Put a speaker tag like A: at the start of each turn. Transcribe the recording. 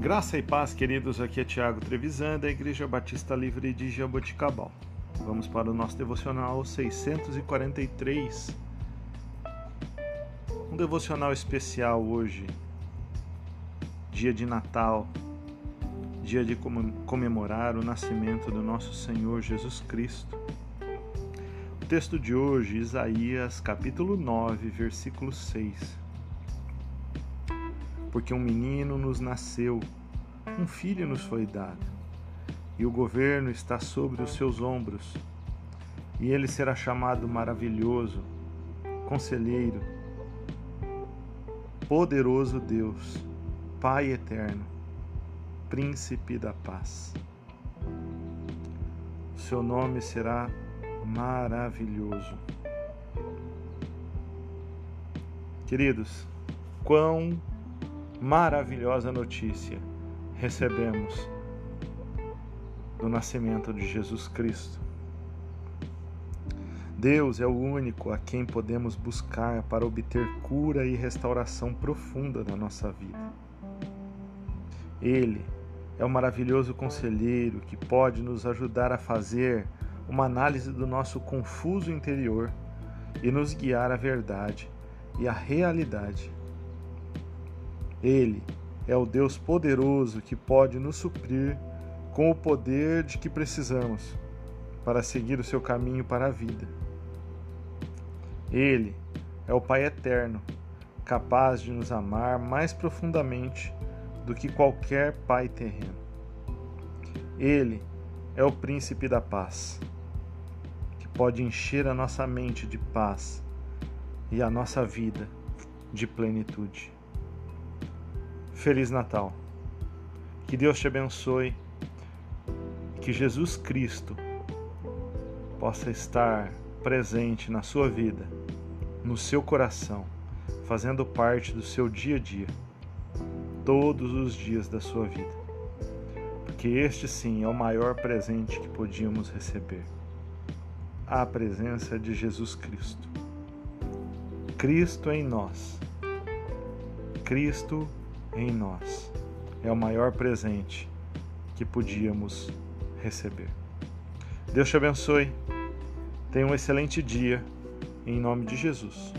A: Graça e paz, queridos. Aqui é Tiago Trevisan, da Igreja Batista Livre de Jaboticabal. Vamos para o nosso devocional 643. Um devocional especial hoje, dia de Natal, dia de comemorar o nascimento do nosso Senhor Jesus Cristo. O texto de hoje, Isaías, capítulo 9, versículo 6 porque um menino nos nasceu, um filho nos foi dado, e o governo está sobre os seus ombros, e ele será chamado maravilhoso, conselheiro, poderoso Deus, Pai eterno, príncipe da paz. Seu nome será maravilhoso. Queridos, quão maravilhosa notícia recebemos do nascimento de Jesus Cristo. Deus é o único a quem podemos buscar para obter cura e restauração profunda na nossa vida. Ele é o maravilhoso conselheiro que pode nos ajudar a fazer uma análise do nosso confuso interior e nos guiar à verdade e à realidade ele é o Deus poderoso que pode nos suprir com o poder de que precisamos para seguir o seu caminho para a vida. Ele é o Pai eterno, capaz de nos amar mais profundamente do que qualquer pai terreno. Ele é o príncipe da paz, que pode encher a nossa mente de paz e a nossa vida de plenitude. Feliz Natal. Que Deus te abençoe. Que Jesus Cristo possa estar presente na sua vida, no seu coração, fazendo parte do seu dia a dia, todos os dias da sua vida. Porque este sim é o maior presente que podíamos receber a presença de Jesus Cristo. Cristo em nós. Cristo em nós é o maior presente que podíamos receber. Deus te abençoe. Tenha um excelente dia em nome de Jesus.